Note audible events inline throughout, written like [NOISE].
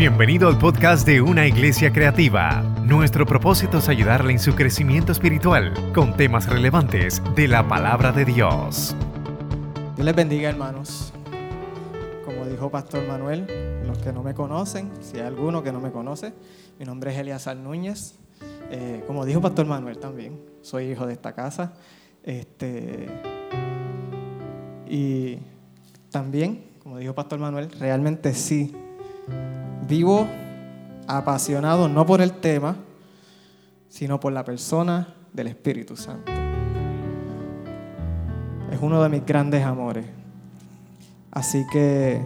Bienvenido al podcast de Una Iglesia Creativa. Nuestro propósito es ayudarle en su crecimiento espiritual con temas relevantes de la palabra de Dios. Dios les bendiga, hermanos. Como dijo Pastor Manuel, los que no me conocen, si hay alguno que no me conoce, mi nombre es Eliazar Núñez. Eh, como dijo Pastor Manuel también, soy hijo de esta casa. Este, y también, como dijo Pastor Manuel, realmente sí vivo apasionado no por el tema, sino por la persona del Espíritu Santo. Es uno de mis grandes amores. Así que,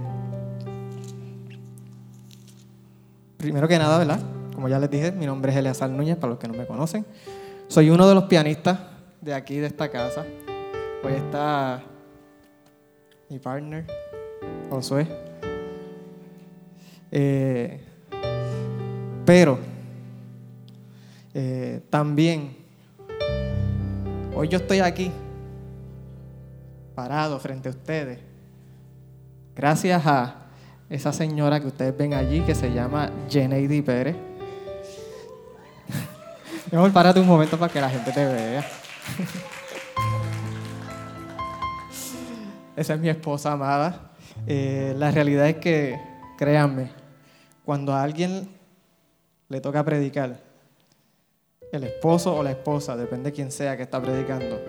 primero que nada, ¿verdad? Como ya les dije, mi nombre es Eleazar Núñez, para los que no me conocen. Soy uno de los pianistas de aquí, de esta casa. Hoy está mi partner, Josué. Eh, pero eh, también, hoy yo estoy aquí, parado frente a ustedes, gracias a esa señora que ustedes ven allí, que se llama Jeneidy Pérez. [LAUGHS] Mejor párate un momento para que la gente te vea. [LAUGHS] Esa es mi esposa amada. Eh, la realidad es que, créanme, cuando a alguien le toca predicar, el esposo o la esposa, depende de quién sea que está predicando,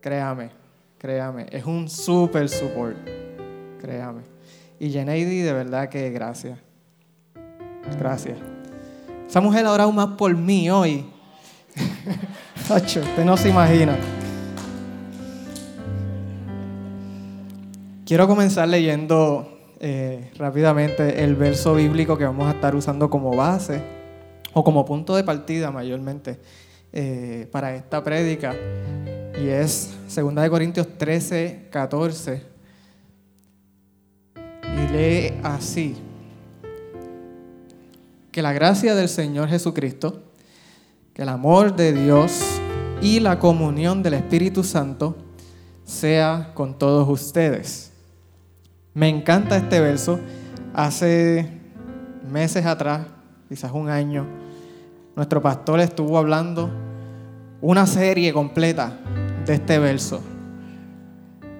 créame, créame, es un super support, créame. Y Jeneidy, de verdad que gracias. Gracias. Esa mujer ha orado más por mí hoy. [LAUGHS] usted no se imagina. Quiero comenzar leyendo eh, rápidamente el verso bíblico que vamos a estar usando como base o como punto de partida mayormente eh, para esta prédica. Y es 2 Corintios 13, 14 y lee así. Que la gracia del Señor Jesucristo, que el amor de Dios y la comunión del Espíritu Santo sea con todos ustedes. Me encanta este verso. Hace meses atrás, quizás un año, nuestro pastor estuvo hablando una serie completa de este verso.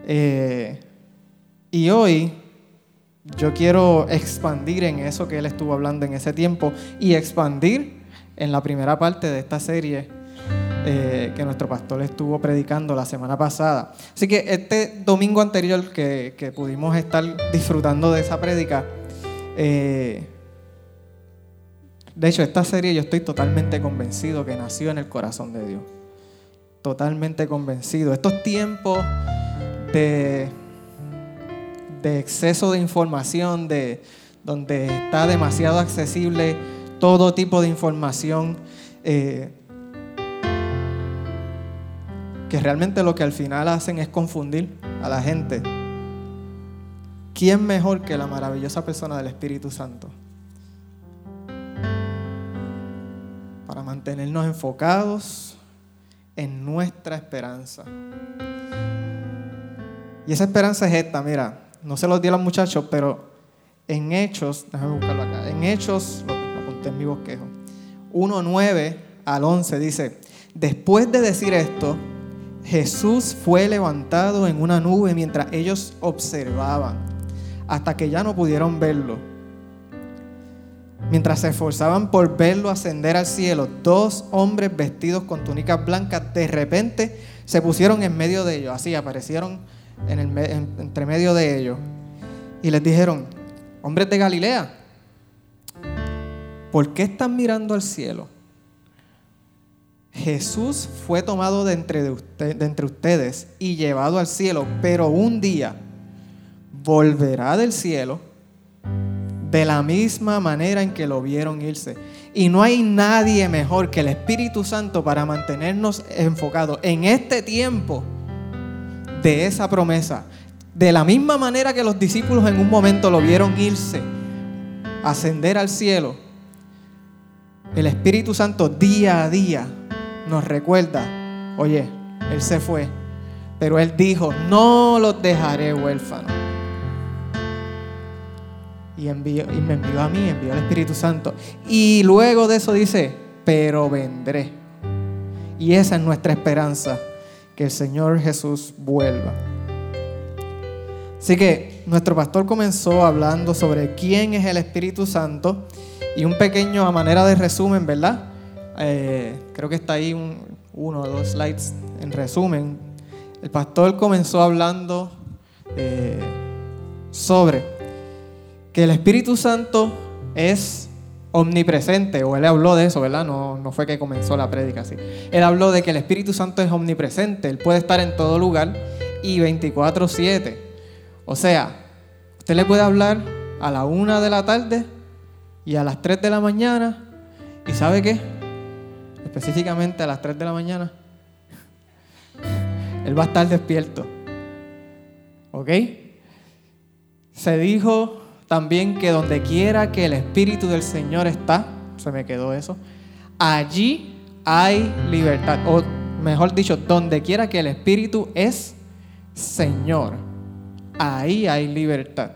Eh, y hoy yo quiero expandir en eso que él estuvo hablando en ese tiempo y expandir en la primera parte de esta serie eh, que nuestro pastor estuvo predicando la semana pasada. Así que este domingo anterior que, pudimos estar disfrutando de esa prédica, eh, de hecho esta serie yo estoy totalmente convencido que nació en el corazón de Dios. Totalmente convencido. Estos tiempos de, de exceso de información, de, donde está demasiado accesible todo tipo de información, eh, que realmente lo que al final hacen es confundir a la gente. ¿Quién mejor que la maravillosa persona del Espíritu Santo? Para mantenernos enfocados en nuestra esperanza. Y esa esperanza es esta, mira, no se los di a los muchachos, pero en Hechos, déjame buscarlo acá, en Hechos, lo, apunté en mi bosquejo, 1.9 al 11 dice, después de decir esto, Jesús fue levantado en una nube mientras ellos observaban, hasta que ya no pudieron verlo. Mientras se esforzaban por verlo ascender al cielo, dos hombres vestidos con túnicas blancas de repente se pusieron en medio de ellos, así aparecieron en el, entre medio de ellos. Y les dijeron, hombres de Galilea, ¿por qué están mirando al cielo? Jesús fue tomado de entre, ustedes y llevado al cielo, pero un día volverá del cielo de la misma manera en que lo vieron irse. Y no hay nadie mejor que el Espíritu Santo para mantenernos enfocados en este tiempo de esa promesa. De la misma manera que los discípulos en un momento lo vieron irse, ascender al cielo, el Espíritu Santo día a día nos recuerda, oye, Él se fue, pero Él dijo, no los dejaré huérfanos. y, envió, y me envió a mí, envió al Espíritu Santo. Y luego de eso dice, pero vendré. Y esa es nuestra esperanza, que el Señor Jesús vuelva. Así que nuestro pastor comenzó hablando sobre quién es el Espíritu Santo y un pequeño a manera de resumen, ¿verdad? Eh, creo que está ahí un, uno o dos slides en resumen. El pastor comenzó hablando eh, sobre que el Espíritu Santo es omnipresente, o él habló de eso, ¿verdad? No, no fue que comenzó la prédica así. Él habló de que el Espíritu Santo es omnipresente, él puede estar en todo lugar y 24/7. O sea, usted le puede hablar a la una de la tarde y a las 3 de la mañana, y ¿sabe qué? Específicamente a las 3 de la mañana, [LAUGHS] él va a estar despierto. ¿Ok? Se dijo también que donde quiera que el Espíritu del Señor está, se me quedó eso, allí hay libertad. O mejor dicho, donde quiera que el Espíritu es Señor, ahí hay libertad.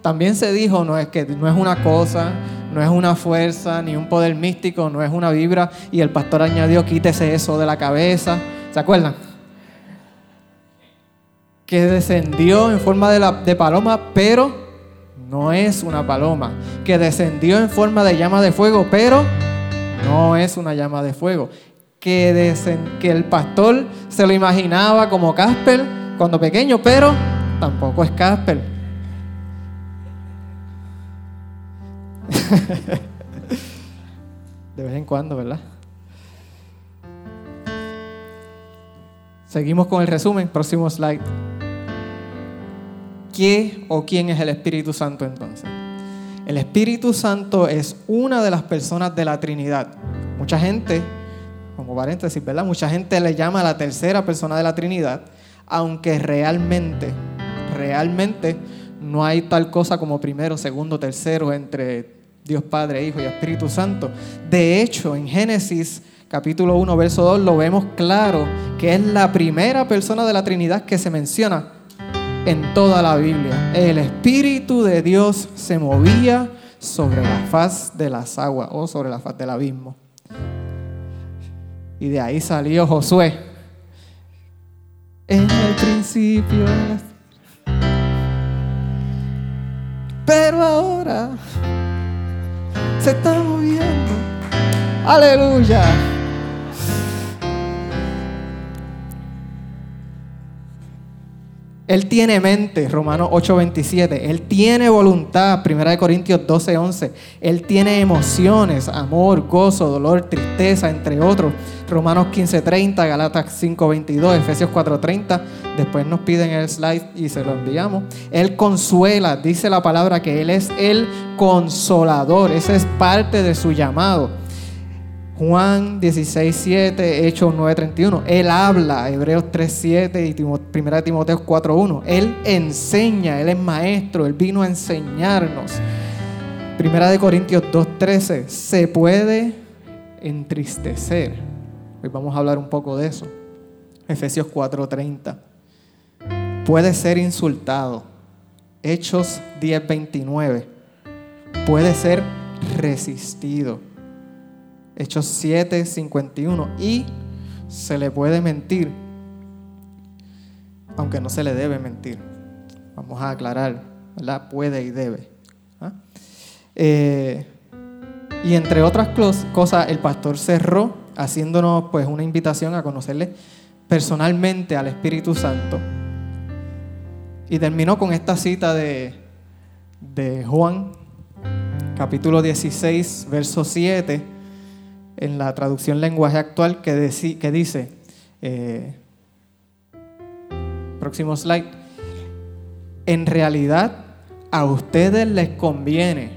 También se dijo, no es que no es una cosa, no es una fuerza, ni un poder místico, no es una vibra. Y el pastor añadió, quítese eso de la cabeza. ¿Se acuerdan? Que descendió en forma de, la, de paloma, pero no es una paloma, que descendió en forma de llama de fuego, pero no es una llama de fuego, que, que el pastor se lo imaginaba como Casper cuando pequeño, pero tampoco es Casper. [LAUGHS] de vez en cuando, ¿verdad? Seguimos con el resumen, próximo slide. ¿Qué o quién es el Espíritu Santo entonces? El Espíritu Santo es una de las personas de la Trinidad. Mucha gente, como paréntesis, ¿verdad? Mucha gente le llama a la tercera persona de la Trinidad, aunque realmente, realmente no hay tal cosa como primero, segundo, tercero entre Dios Padre, Hijo y Espíritu Santo. De hecho, en Génesis capítulo 1, verso 2, lo vemos claro que es la primera persona de la Trinidad que se menciona en toda la Biblia. El Espíritu de Dios se movía sobre la faz de las aguas o sobre la faz del abismo. Y de ahí salió Josué. En el principio. Pero ahora se está moviendo. Aleluya. Él tiene mente, Romanos 8:27. Él tiene voluntad, 1 Corintios 12:11. Él tiene emociones, amor, gozo, dolor, tristeza, entre otros. Romanos 15:30, Galatas 5:22, Efesios 4:30. Después nos piden el slide y se lo enviamos. Él consuela, dice la palabra que Él es el consolador. Ese es parte de su llamado. Juan 16, 7, Hechos 9, 31. Él habla, Hebreos 3, 7 y 1 Timoteo 4, 1. Él enseña, Él es maestro, Él vino a enseñarnos. Primera de Corintios 2, 13. Se puede entristecer. Hoy vamos a hablar un poco de eso. Efesios 4, 30. Puede ser insultado. Hechos 10, 29. Puede ser resistido Hechos 7, 51. Y se le puede mentir, aunque no se le debe mentir. Vamos a aclarar, ¿verdad? Puede y debe. ¿ah? Eh, y entre otras cosas, el pastor cerró haciéndonos pues una invitación a conocerle personalmente al Espíritu Santo. Y terminó con esta cita de, de Juan, capítulo 16, verso 7 en la traducción lenguaje actual que, dice, eh, próximo slide, en realidad a ustedes les conviene,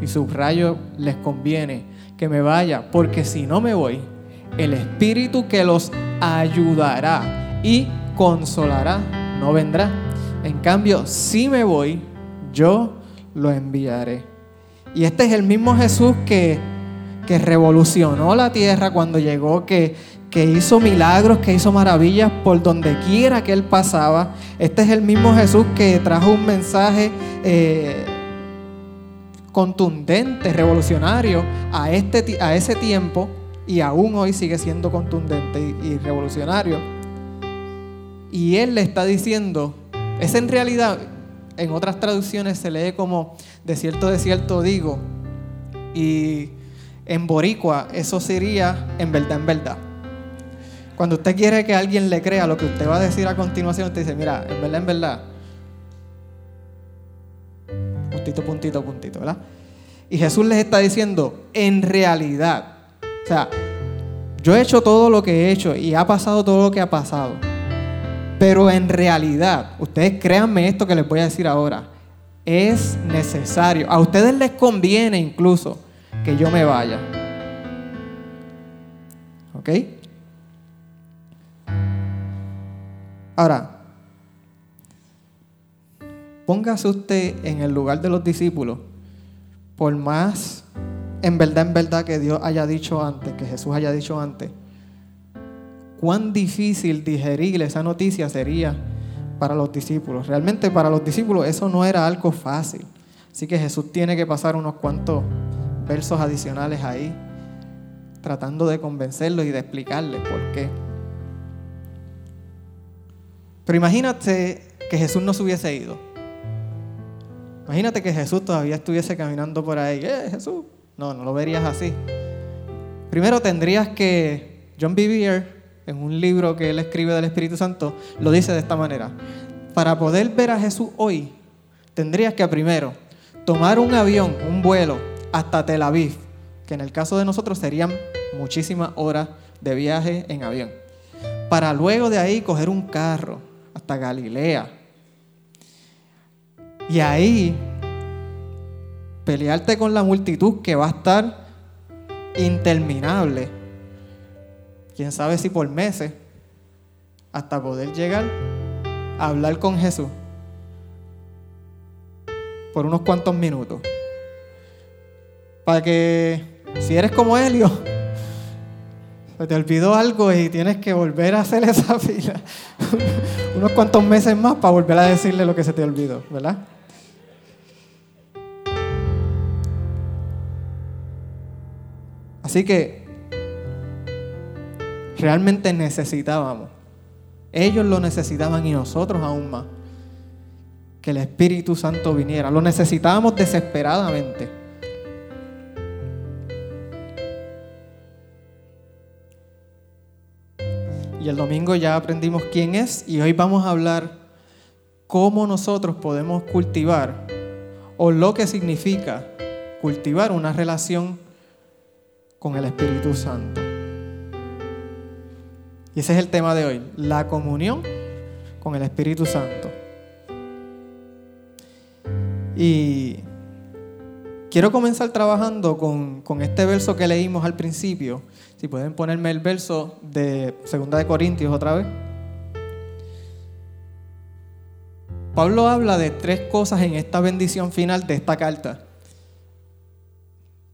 y subrayo, les conviene que me vaya, porque si no me voy, el Espíritu que los ayudará y consolará no vendrá. En cambio, si me voy, yo lo enviaré. Y este es el mismo Jesús que que revolucionó la tierra cuando llegó, que, que hizo milagros, que hizo maravillas por donde quiera que él pasaba. Este es el mismo Jesús que trajo un mensaje eh, contundente, revolucionario a, este, a ese tiempo y aún hoy sigue siendo contundente y, revolucionario. Y él le está diciendo, es en realidad, en otras traducciones se lee como de cierto, de cierto digo, y en boricua eso sería en verdad, en verdad. Cuando usted quiere que alguien le crea lo que usted va a decir a continuación, usted dice, mira, en verdad, en verdad. Puntito, puntito, puntito, ¿verdad? Y Jesús les está diciendo, en realidad, o sea, yo he hecho todo lo que he hecho y ha pasado todo lo que ha pasado. Pero en realidad, ustedes créanme esto que les voy a decir ahora, es necesario, a ustedes les conviene incluso que yo me vaya. ¿Ok? Ahora, póngase usted en el lugar de los discípulos, por más en verdad, en verdad que Dios haya dicho antes, que Jesús haya dicho antes, cuán difícil digerir esa noticia sería para los discípulos. Realmente para los discípulos eso no era algo fácil. Así que Jesús tiene que pasar unos cuantos versos adicionales ahí, tratando de convencerlos y de explicarles por qué. Pero imagínate que Jesús no se hubiese ido. Imagínate que Jesús todavía estuviese caminando por ahí. ¡Eh, Jesús! No, no lo verías así. Primero tendrías que, John Bevere, en un libro que él escribe del Espíritu Santo, lo dice de esta manera. Para poder ver a Jesús hoy, tendrías que primero tomar un avión, un vuelo, hasta Tel Aviv, que en el caso de nosotros serían muchísimas horas de viaje en avión. Para luego de ahí coger un carro hasta Galilea. Y ahí pelearte con la multitud que va a estar interminable. Quién sabe si por meses, hasta poder llegar a hablar con Jesús por unos cuantos minutos. Para que si eres como Helio, te olvidó algo y tienes que volver a hacer esa [LAUGHS] fila unos cuantos meses más para volver a decirle lo que se te olvidó, ¿verdad? Así que realmente necesitábamos, ellos lo necesitaban y nosotros aún más, que el Espíritu Santo viniera. Lo necesitábamos desesperadamente. El domingo ya aprendimos quién es y hoy vamos a hablar cómo nosotros podemos cultivar o lo que significa cultivar una relación con el Espíritu Santo. Y ese es el tema de hoy, la comunión con el Espíritu Santo. Y quiero comenzar trabajando con, este verso que leímos al principio. Si pueden ponerme el verso de 2 de Corintios otra vez. Pablo habla de tres cosas en esta bendición final de esta carta.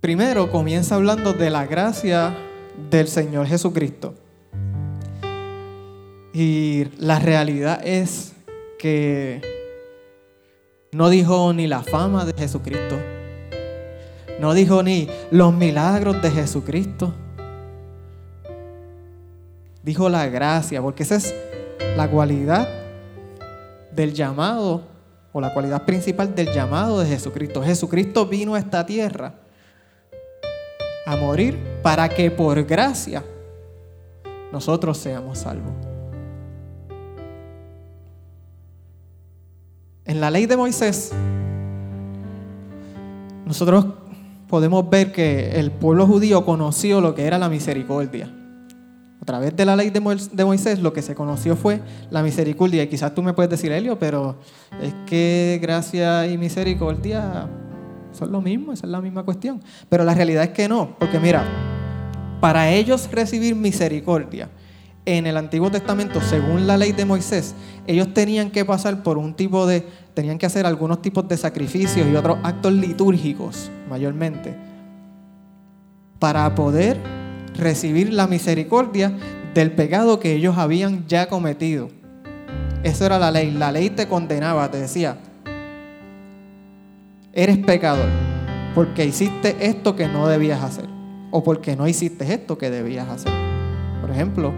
Primero comienza hablando de la gracia del Señor Jesucristo. Y la realidad es que no dijo ni la fama de Jesucristo, no dijo ni los milagros de Jesucristo, dijo la gracia, porque esa es la cualidad del llamado o la cualidad principal del llamado de Jesucristo. Jesucristo vino a esta tierra a morir para que por gracia nosotros seamos salvos. En la ley de Moisés, nosotros podemos ver que el pueblo judío conoció lo que era la misericordia. A través de la ley de Moisés lo que se conoció fue la misericordia. Y quizás tú me puedes decir, Helio, pero es que gracia y misericordia son lo mismo, esa es la misma cuestión. Pero la realidad es que no, porque mira, para ellos recibir misericordia en el Antiguo Testamento, según la ley de Moisés, ellos tenían que pasar por un tipo de, tenían que hacer algunos tipos de sacrificios y otros actos litúrgicos, mayormente, para poder recibir la misericordia del pecado que ellos habían ya cometido. Eso era la ley. La ley te condenaba, te decía, eres pecador. porque hiciste esto que no debías hacer o porque no hiciste esto que debías hacer. Por ejemplo,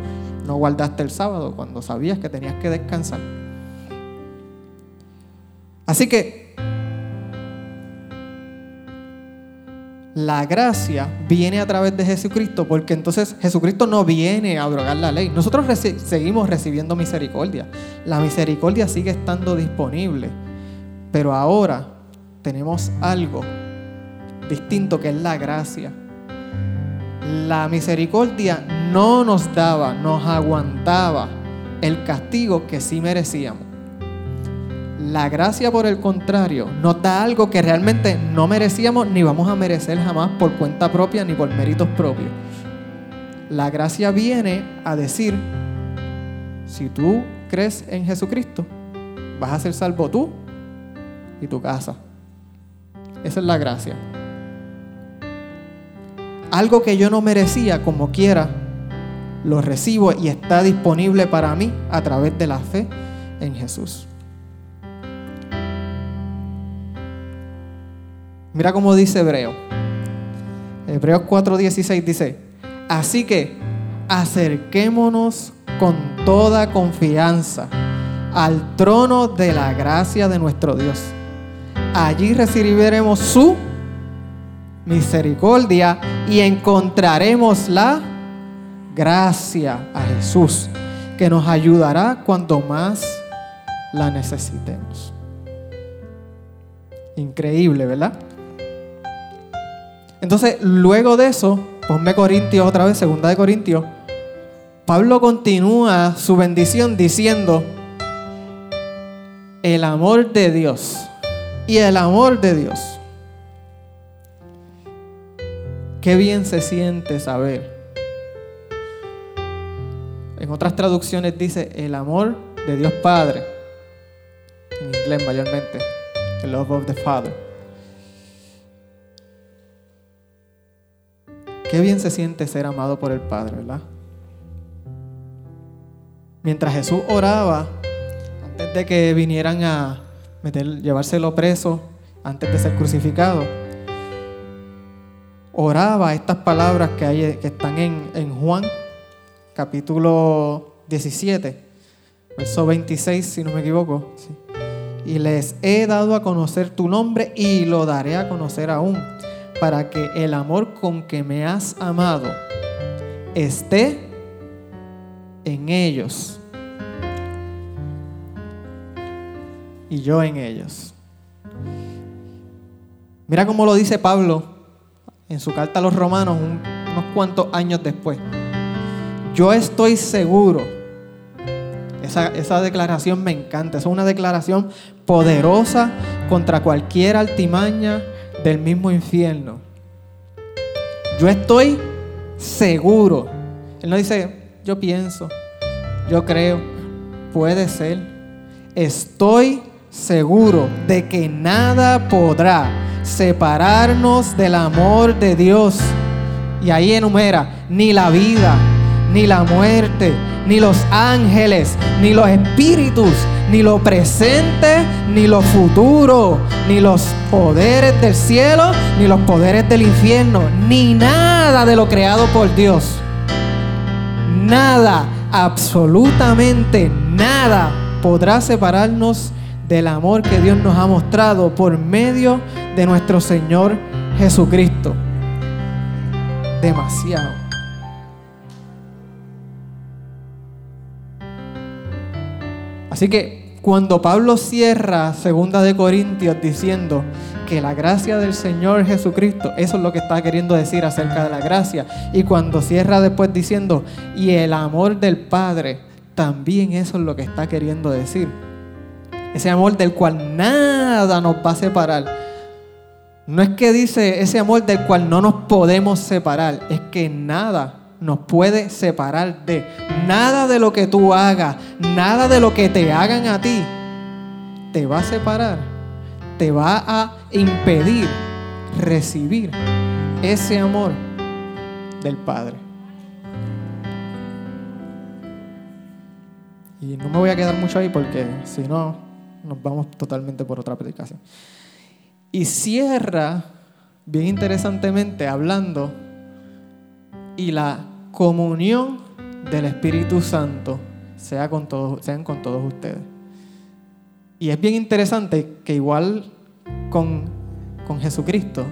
no guardaste el sábado cuando sabías que tenías que descansar. Así que la gracia viene a través de Jesucristo, porque entonces Jesucristo no viene a abrogar la ley. Nosotros seguimos recibiendo misericordia. La misericordia sigue estando disponible, pero ahora tenemos algo distinto que es la gracia. La misericordia no nos daba, nos aguantaba el castigo que sí merecíamos. La gracia, por el contrario, nos da algo que realmente no merecíamos ni vamos a merecer jamás por cuenta propia ni por méritos propios. La gracia viene a decir, si tú crees en Jesucristo, vas a ser salvo tú y tu casa. Esa es la gracia. Algo que yo no merecía como quiera, lo recibo y está disponible para mí a través de la fe en Jesús. Mira cómo dice Hebreo. Hebreos 4:16 dice, así que acerquémonos con toda confianza al trono de la gracia de nuestro Dios. Allí recibiremos su misericordia y encontraremos la gracia a Jesús, que nos ayudará cuando más la necesitemos. Increíble, ¿verdad? Entonces, luego de eso, ponme Corintios otra vez, segunda de Corintios, Pablo continúa su bendición diciendo, el amor de Dios y el amor de Dios. Qué bien se siente saber. En otras traducciones dice el amor de Dios Padre. En inglés mayormente. The love of the Father. Qué bien se siente ser amado por el Padre, ¿verdad? Mientras Jesús oraba, antes de que vinieran a meter, llevárselo preso, antes de ser crucificado, oraba estas palabras que, hay, que están en, Juan, capítulo 17, verso 26, si no me equivoco. Y les he dado a conocer tu nombre y lo daré a conocer aún para que el amor con que me has amado esté en ellos y yo en ellos. Mira cómo lo dice Pablo en su carta a los romanos unos cuantos años después. Yo estoy seguro, esa, esa declaración me encanta, es una declaración poderosa contra cualquier altimaña del mismo infierno. Yo estoy seguro. Él no dice, yo pienso, yo creo, puede ser. Estoy seguro de que nada podrá separarnos del amor de Dios. Y ahí enumera, ni la vida, ni la muerte, ni los ángeles, ni los espíritus, ni lo presente, ni lo futuro, ni los poderes del cielo, ni los poderes del infierno, ni nada de lo creado por Dios. Nada, absolutamente nada podrá separarnos del amor que Dios nos ha mostrado por medio de nuestro Señor Jesucristo. Demasiado. Así que cuando Pablo cierra segunda de Corintios diciendo que la gracia del Señor Jesucristo, eso es lo que está queriendo decir acerca de la gracia. Y cuando cierra después diciendo, y el amor del Padre, también eso es lo que está queriendo decir. Ese amor del cual nada nos va a separar. No es que dice ese amor del cual no nos podemos separar, es que nada nos puede separar de nada de lo que tú hagas, nada de lo que te hagan a ti, te va a separar, te va a impedir recibir ese amor del Padre. Y no me voy a quedar mucho ahí porque si no, nos vamos totalmente por otra predicación. Y cierra bien interesantemente hablando y la comunión del Espíritu Santo sea con todos, sean con todos ustedes. Y es bien interesante que igual con, con Jesucristo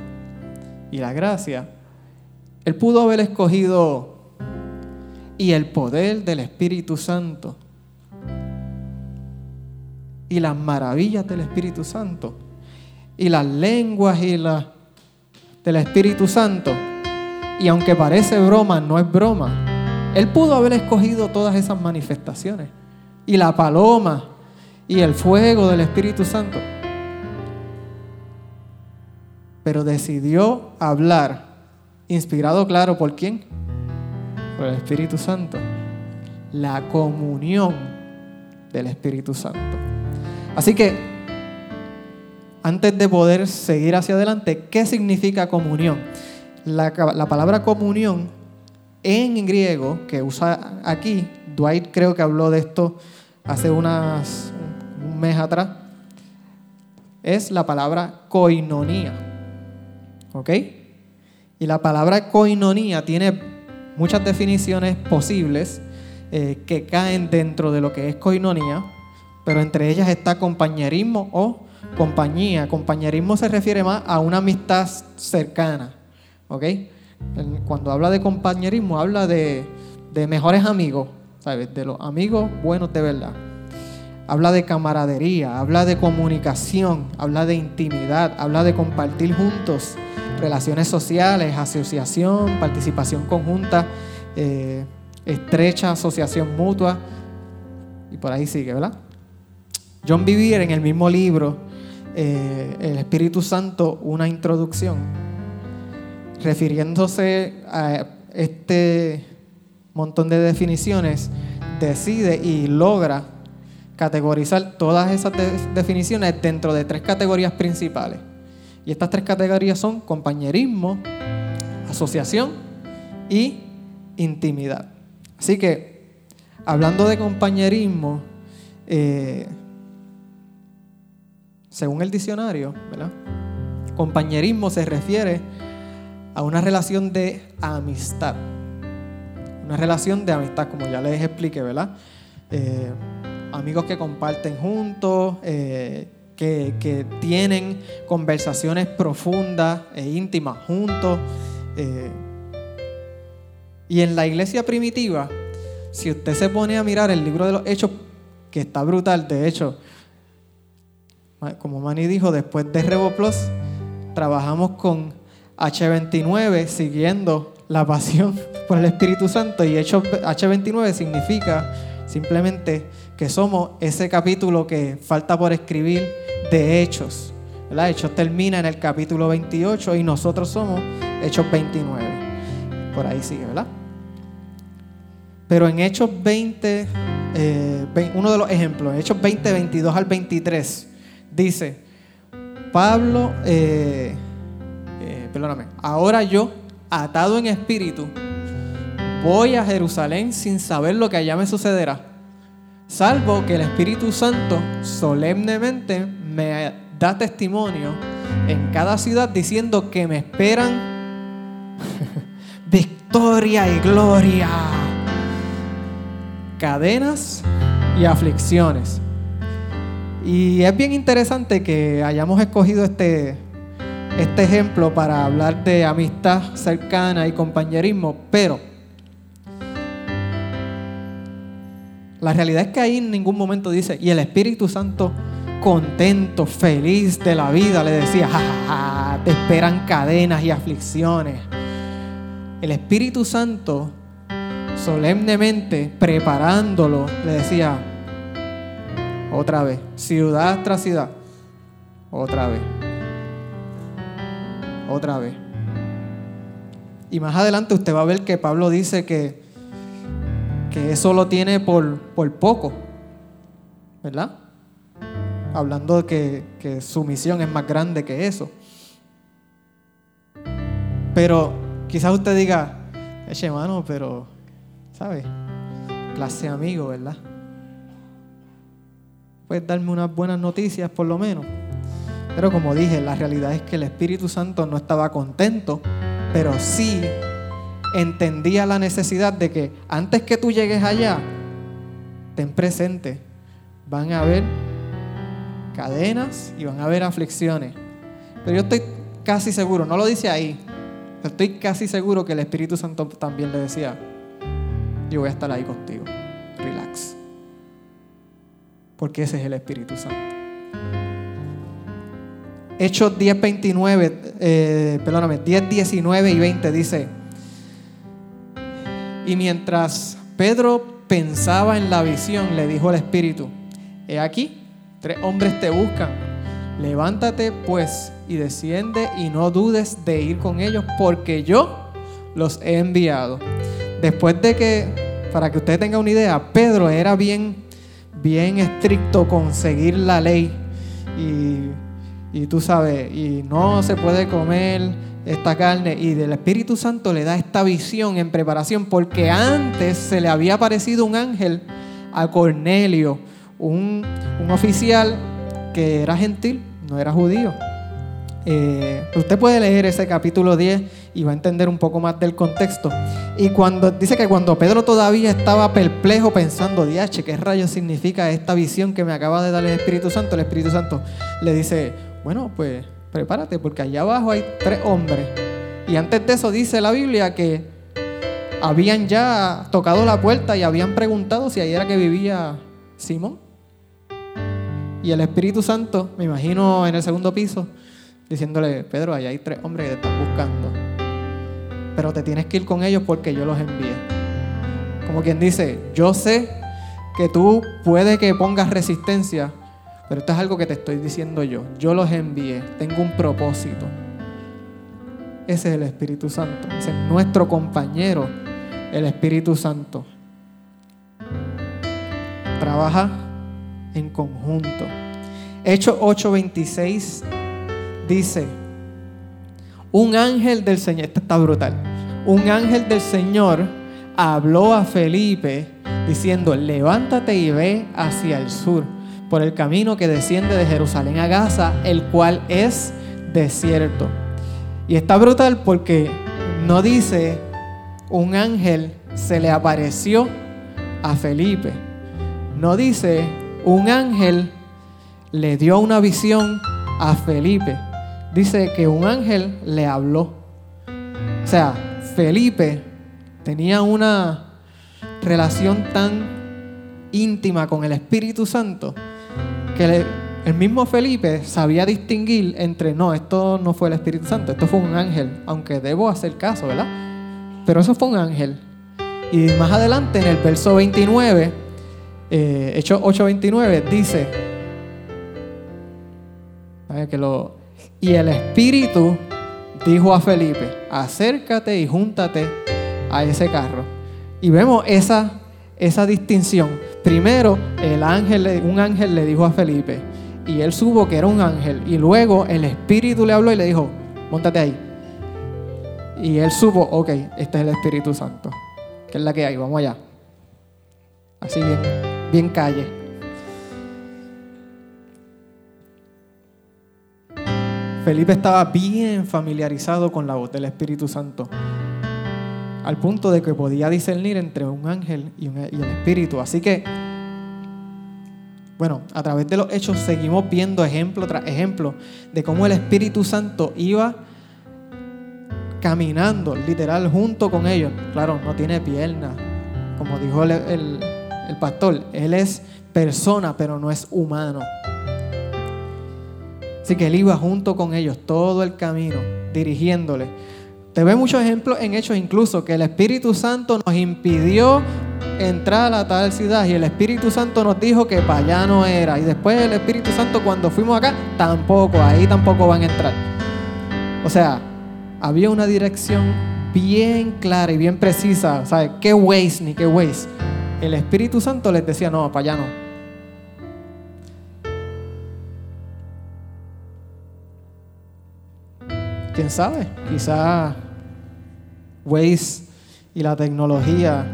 y la gracia, Él pudo haber escogido y el poder del Espíritu Santo y las maravillas del Espíritu Santo y las lenguas y las del Espíritu Santo. Y aunque parece broma, no es broma. Él pudo haber escogido todas esas manifestaciones. Y la paloma y el fuego del Espíritu Santo. Pero decidió hablar, inspirado, claro, ¿por quién? Por el Espíritu Santo. La comunión del Espíritu Santo. Así que antes de poder seguir hacia adelante, ¿qué significa comunión? La, palabra comunión en griego que usa aquí, Dwight creo que habló de esto hace unas, un mes atrás, es la palabra koinonía. ¿Ok? Y la palabra koinonía tiene muchas definiciones posibles eh, que caen dentro de lo que es koinonía, pero entre ellas está compañerismo o compañía. Compañerismo se refiere más a una amistad cercana. ¿Ok? Cuando habla de compañerismo, habla de, mejores amigos, ¿sabes? De los amigos buenos de verdad. Habla de camaradería, habla de comunicación, habla de intimidad, habla de compartir juntos, relaciones sociales, asociación, participación conjunta, eh, estrecha asociación mutua, y por ahí sigue, ¿verdad? John Vivir en el mismo libro eh, el Espíritu Santo una introducción refiriéndose a este montón de definiciones, decide y logra categorizar todas esas definiciones dentro de tres categorías principales. Y estas tres categorías son compañerismo, asociación y intimidad. Así que, hablando de compañerismo, eh, según el diccionario, compañerismo se refiere a una relación de amistad. Una relación de amistad, como ya les expliqué, ¿verdad? Eh, amigos que comparten juntos, eh, que, tienen conversaciones profundas e íntimas juntos. Eh, y en la iglesia primitiva, si usted se pone a mirar el libro de los Hechos, que está brutal, de hecho, como Manny dijo, después de RevoPlus, trabajamos con H29 siguiendo la pasión por el Espíritu Santo y H29 significa simplemente que somos ese capítulo que falta por escribir de Hechos. Hechos termina en el capítulo 28 y nosotros somos Hechos 29. Por ahí sigue, ¿verdad? Pero en Hechos 20, eh, uno de los ejemplos, Hechos 20, 22 al 23, dice, Pablo, eh, perdóname, ahora yo, atado en espíritu, voy a Jerusalén sin saber lo que allá me sucederá, salvo que el Espíritu Santo solemnemente me da testimonio en cada ciudad diciendo que me esperan [LAUGHS] victoria y gloria, cadenas y aflicciones. Y es bien interesante que hayamos escogido este, este ejemplo para hablar de amistad cercana y compañerismo, pero la realidad es que ahí en ningún momento dice, y el Espíritu Santo contento, feliz de la vida, le decía, ja, te esperan cadenas y aflicciones. El Espíritu Santo solemnemente preparándolo, le decía, otra vez. Ciudad tras ciudad. Otra vez. Otra vez. Y más adelante usted va a ver que Pablo dice que, que eso lo tiene por, por poco. ¿Verdad? Hablando de que, que su misión es más grande que eso. Pero quizás usted diga, eche mano, pero, ¿sabe? Clase amigo, ¿verdad? puedes darme unas buenas noticias por lo menos. Pero como dije, la realidad es que el Espíritu Santo no estaba contento, pero sí entendía la necesidad de que antes que tú llegues allá, ten presente, van a haber cadenas y van a haber aflicciones. Pero yo estoy casi seguro, no lo dice ahí, pero estoy casi seguro que el Espíritu Santo también le decía, yo voy a estar ahí contigo, relax. Porque ese es el Espíritu Santo. Hechos 10, 29, eh, perdóname, 10, 19 y 20 dice, y mientras Pedro pensaba en la visión, le dijo al Espíritu, he aquí, tres hombres te buscan, levántate pues y desciende y no dudes de ir con ellos, porque yo los he enviado. Después de que, para que usted tenga una idea, Pedro era bien, bien estricto con seguir la ley y, y tú sabes, y no se puede comer esta carne y del Espíritu Santo le da esta visión en preparación porque antes se le había aparecido un ángel a Cornelio, un, oficial que era gentil, no era judío. Eh, usted puede leer ese capítulo 10 y va a entender un poco más del contexto. Y cuando dice que cuando Pedro todavía estaba perplejo pensando, diache, ¿qué rayos significa esta visión que me acaba de dar el Espíritu Santo? El Espíritu Santo le dice, bueno, pues prepárate porque allá abajo hay tres hombres. Y antes de eso dice la Biblia que habían ya tocado la puerta y habían preguntado si ahí era que vivía Simón. Y el Espíritu Santo, me imagino en el segundo piso, diciéndole, Pedro, allá hay tres hombres que te están buscando. Pero te tienes que ir con ellos porque yo los envié. Como quien dice, yo sé que tú puedes que pongas resistencia, pero esto es algo que te estoy diciendo yo. Yo los envié, tengo un propósito. Ese es el Espíritu Santo. Ese es nuestro compañero, el Espíritu Santo. Trabaja en conjunto. Hechos 8:26 dice, un ángel del Señor, esto está brutal, un ángel del Señor habló a Felipe diciendo, levántate y ve hacia el sur por el camino que desciende de Jerusalén a Gaza, el cual es desierto. Y está brutal porque no dice un ángel se le apareció a Felipe. No dice un ángel le dio una visión a Felipe. Dice que un ángel le habló. O sea, Felipe tenía una relación tan íntima con el Espíritu Santo que el mismo Felipe sabía distinguir entre, no, esto no fue el Espíritu Santo, esto fue un ángel, aunque debo hacer caso, ¿verdad? Pero eso fue un ángel. Y más adelante, en el verso 29, eh, Hechos 8:29, dice, que lo, y el Espíritu dijo a Felipe, acércate y júntate a ese carro. Y vemos esa, esa distinción. Primero, el ángel, un ángel le dijo a Felipe, y él supo que era un ángel, y luego el Espíritu le habló y le dijo, montate ahí. Y él supo, ok, este es el Espíritu Santo, que es la que hay, vamos allá. Así bien, bien calle. Felipe estaba bien familiarizado con la voz del Espíritu Santo al punto de que podía discernir entre un ángel y, el espíritu. Así que, bueno, a través de los hechos seguimos viendo ejemplo tras ejemplo de cómo el Espíritu Santo iba caminando literal junto con ellos. Claro, no tiene piernas, como dijo el, el pastor, él es persona, pero no es humano. Así que él iba junto con ellos todo el camino, dirigiéndole. Te ve muchos ejemplos en hechos incluso que el Espíritu Santo nos impidió entrar a la tal ciudad y el Espíritu Santo nos dijo que para allá no era. Y después el Espíritu Santo cuando fuimos acá, tampoco, ahí tampoco van a entrar. O sea, había una dirección bien clara y bien precisa. ¿Sabes? ¿Qué ways ni qué ways? El Espíritu Santo les decía, no, para allá no. quién sabe, quizá Waze y la tecnología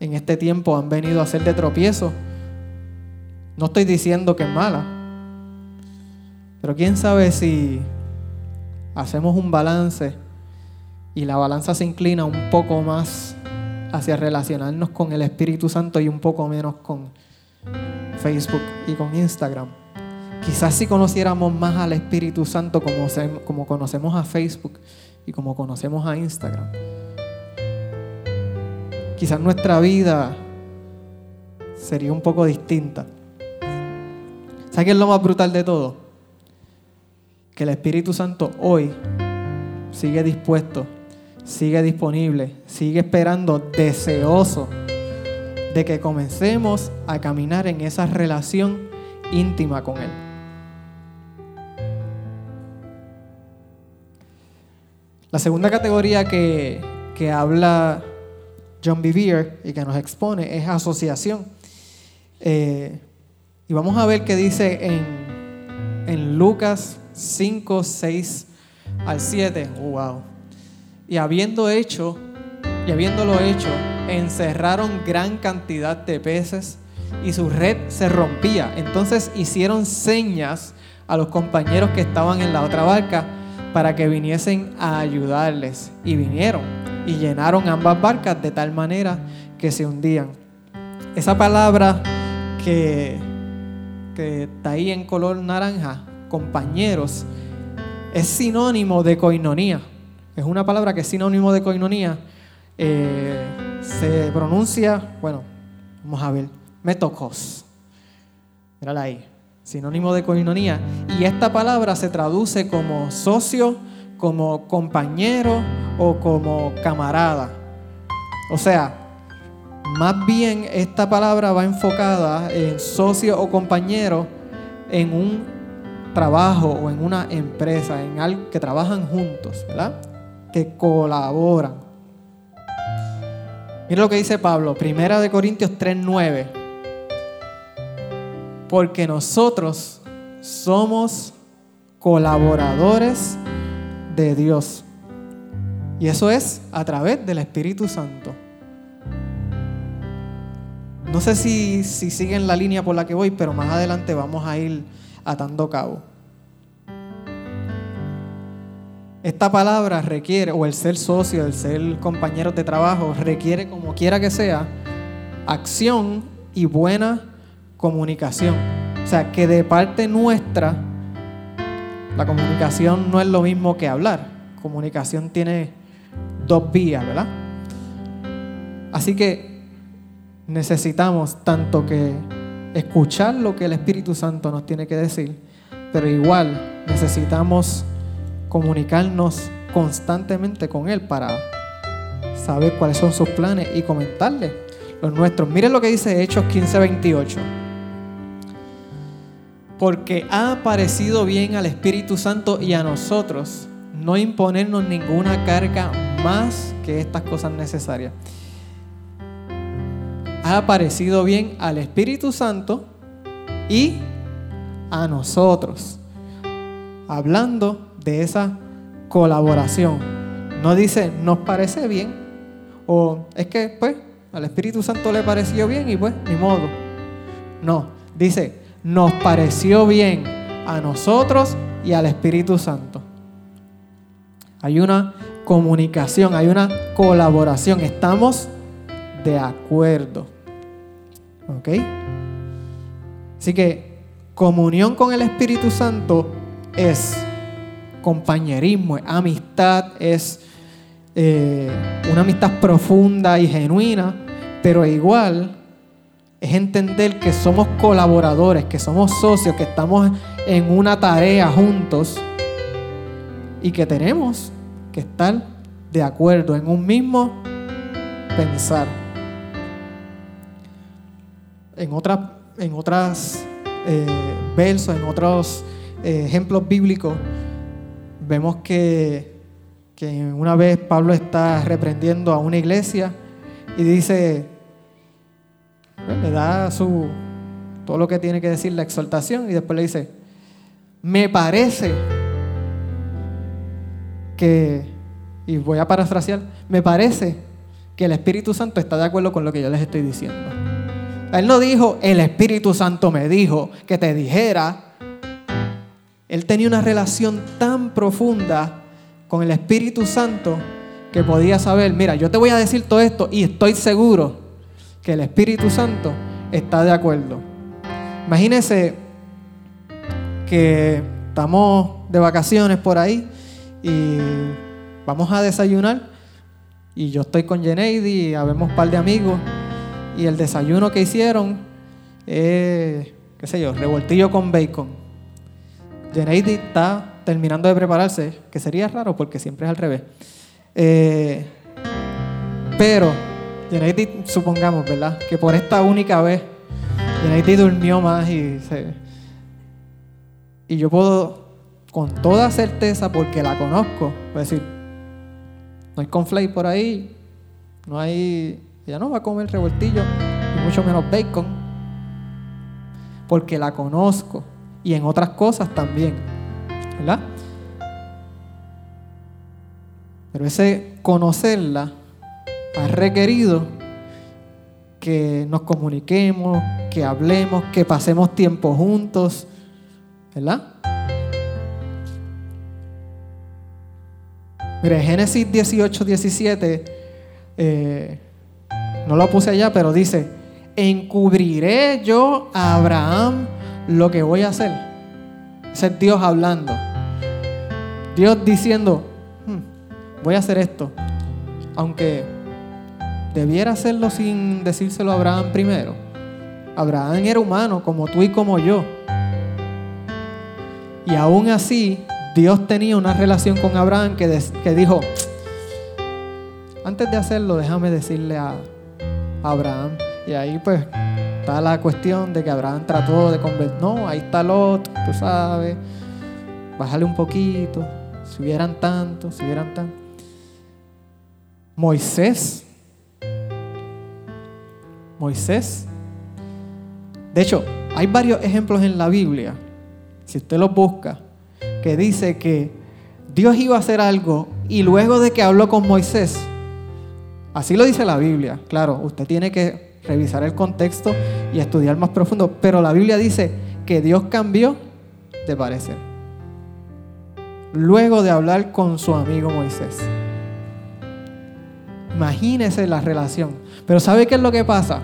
en este tiempo han venido a ser de tropiezo. No estoy diciendo que es mala, Pero quién sabe si hacemos un balance y la balanza se inclina un poco más hacia relacionarnos con el Espíritu Santo y un poco menos con Facebook y con Instagram. Quizás si conociéramos más al Espíritu Santo como, como conocemos a Facebook y como conocemos a Instagram, quizás nuestra vida sería un poco distinta. ¿Sabes qué es lo más brutal de todo? Que el Espíritu Santo hoy sigue dispuesto, sigue disponible, sigue esperando, deseoso de que comencemos a caminar en esa relación íntima con Él. La segunda categoría que, que habla John Bevere y que nos expone es asociación. Eh, y vamos a ver qué dice en, en Lucas 5, 6 al 7. wow. Y habiendo hecho, y habiéndolo hecho, encerraron gran cantidad de peces y su red se rompía. Entonces hicieron señas a los compañeros que estaban en la otra barca para que viniesen a ayudarles. Y vinieron y llenaron ambas barcas de tal manera que se hundían. Esa palabra que, que está ahí en color naranja, compañeros, es sinónimo de coinonía. Es una palabra que es sinónimo de coinonía. Eh, se pronuncia, bueno, vamos a ver, metocos. Mírala ahí, sinónimo de coinonía. Y esta palabra se traduce como socio, como compañero o como camarada. O sea, más bien esta palabra va enfocada en socio o compañero en un trabajo o en una empresa, en algo que trabajan juntos, ¿verdad? Que colaboran. Mira lo que dice Pablo, Primera de Corintios 3:9. Porque nosotros somos colaboradores de Dios. Y eso es a través del Espíritu Santo. No sé si, si siguen la línea por la que voy, pero más adelante vamos a ir atando cabo. Esta palabra requiere, o el ser socio, el ser compañero de trabajo, requiere, como quiera que sea, acción y buena comunicación. O sea, que de parte nuestra, la comunicación no es lo mismo que hablar. Comunicación tiene dos vías, ¿verdad? Así que necesitamos tanto que escuchar lo que el Espíritu Santo nos tiene que decir, pero igual necesitamos comunicarnos constantemente con Él para saber cuáles son sus planes y comentarle los nuestros. Miren lo que dice Hechos 15:28. Porque ha parecido bien al Espíritu Santo y a nosotros no imponernos ninguna carga más que estas cosas necesarias. Ha parecido bien al Espíritu Santo y a nosotros. Hablando de esa colaboración. No dice, nos parece bien. O es que, pues, al Espíritu Santo le pareció bien y pues, ni modo. No, dice, nos pareció bien a nosotros y al Espíritu Santo. Hay una comunicación, hay una colaboración. Estamos de acuerdo. ¿Ok? Así que comunión con el Espíritu Santo es compañerismo, es amistad, es eh, una amistad profunda y genuina, pero igual es entender que somos colaboradores, que somos socios, que estamos en una tarea juntos y que tenemos que estar de acuerdo en un mismo pensar. En, otra, en otras eh, versos, en otros eh, ejemplos bíblicos, vemos que, una vez Pablo está reprendiendo a una iglesia y dice, le da su, todo lo que tiene que decir la exaltación y después le dice, me parece que, y voy a parafrasear, me parece que el Espíritu Santo está de acuerdo con lo que yo les estoy diciendo. Él no dijo, el Espíritu Santo me dijo que te dijera él tenía una relación tan profunda con el Espíritu Santo que podía saber, mira, yo te voy a decir todo esto y estoy seguro que el Espíritu Santo está de acuerdo. Imagínense que estamos de vacaciones por ahí y vamos a desayunar y yo estoy con Geneidi y habemos un par de amigos y el desayuno que hicieron es, qué sé yo, revoltillo con bacon. Geneidi está terminando de prepararse, que sería raro porque siempre es al revés. Eh, pero Geneidi, supongamos, ¿verdad? Que por esta única vez Geneidi durmió más y se... Y yo puedo, con toda certeza, porque la conozco, decir, no hay conflay por ahí, no hay... Ella no va a comer revoltillo, y mucho menos bacon, porque la conozco y en otras cosas también. ¿Verdad? Pero ese conocerla ha requerido que nos comuniquemos, que hablemos, que pasemos tiempo juntos, ¿verdad? Mire, Génesis 18, 17, eh, no lo puse allá, pero dice, encubriré yo a Abraham lo que voy a hacer. Ese es Dios hablando. Dios diciendo, hmm, voy a hacer esto. Aunque debiera hacerlo sin decírselo a Abraham primero. Abraham era humano como tú y como yo. Y aún así, Dios tenía una relación con Abraham que, que dijo, antes de hacerlo, déjame decirle a Abraham. Y ahí pues está la cuestión de que Abraham trató de convertir. No, ahí está Lot, tú sabes. Bájale un poquito. Si hubieran tanto, si hubieran tanto. Moisés. Moisés. De hecho, hay varios ejemplos en la Biblia, si usted los busca, que dice que Dios iba a hacer algo y luego de que habló con Moisés, así lo dice la Biblia, claro, usted tiene que revisar el contexto y estudiar más profundo. Pero la Biblia dice que Dios cambió de parecer. Luego de hablar con su amigo Moisés. Imagínese la relación. Pero ¿sabe qué es lo que pasa?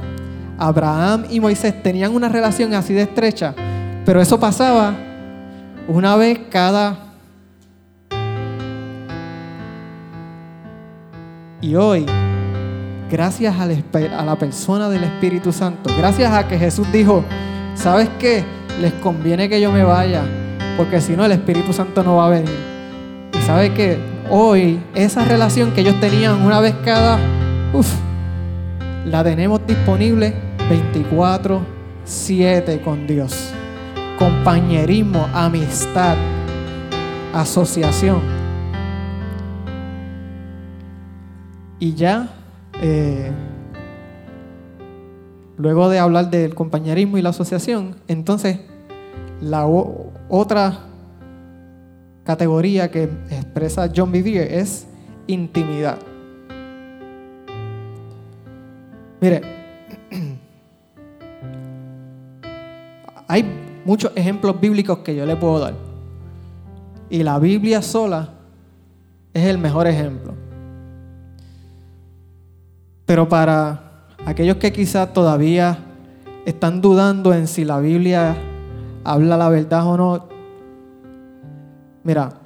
Abraham y Moisés tenían una relación así de estrecha, pero eso pasaba una vez cada... Y hoy gracias a la persona del Espíritu Santo, gracias a que Jesús dijo, ¿sabes qué? Les conviene que yo me vaya, porque si no el Espíritu Santo no va a venir. Y sabe que hoy esa relación que ellos tenían una vez cada, uff, la tenemos disponible 24/7 con Dios. Compañerismo, amistad, asociación. Y ya eh, luego de hablar del compañerismo y la asociación, entonces la otra categoría que expresa John Vivier es intimidad. Mire, [CLEARS THROAT] hay muchos ejemplos bíblicos que yo le puedo dar. Y la Biblia sola es el mejor ejemplo. Pero para aquellos que quizás todavía están dudando en si la Biblia habla la verdad o no, mira,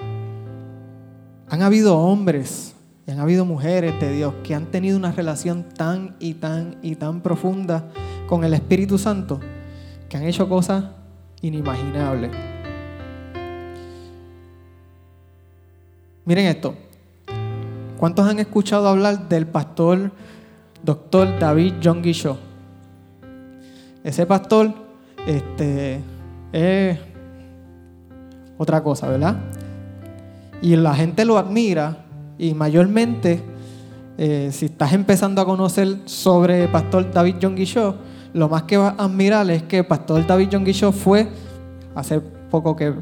han habido hombres y han habido mujeres de Dios que han tenido una relación tan y tan y tan profunda con el Espíritu Santo que han hecho cosas inimaginables. Miren esto. ¿Cuántos han escuchado hablar del pastor doctor David John Guichot. Ese pastor este, es otra cosa, ¿verdad? Y la gente lo admira y mayormente, eh, si estás empezando a conocer sobre pastor David John Guichot, lo más que vas a admirar es que pastor David John Guichot fue, hace poco que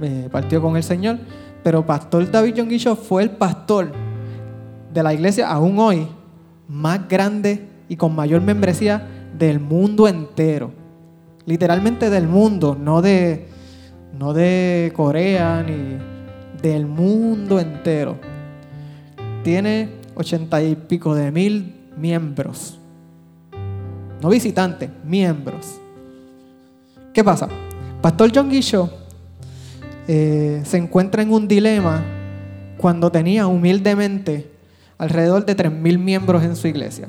me partió con el Señor, pero pastor David John Guichot fue el pastor de la iglesia aún hoy más grande y con mayor membresía del mundo entero. Literalmente del mundo, no de, no de Corea ni del mundo entero. Tiene ochenta y pico de mil miembros. No visitantes, miembros. ¿Qué pasa? Pastor John Guicho eh, se encuentra en un dilema cuando tenía humildemente alrededor de mil miembros en su iglesia.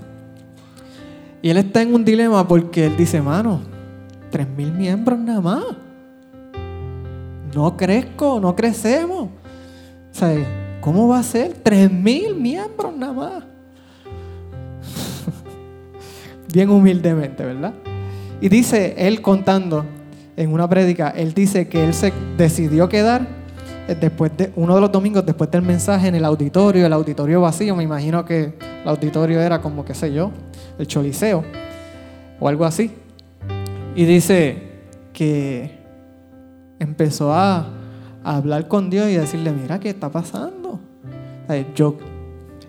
Y él está en un dilema porque él dice, mano, mil miembros nada más. No crezco, no crecemos. O ¿cómo va a ser? mil miembros nada más. [LAUGHS] Bien humildemente, ¿verdad? Y dice él contando en una prédica, él dice que él se decidió quedar eh, después de uno de los domingos después del mensaje en el auditorio, el auditorio vacío, me imagino que el auditorio era como, qué sé yo, el choliseo o algo así. Y dice que empezó a, hablar con Dios y decirle, mira, ¿qué está pasando? yo,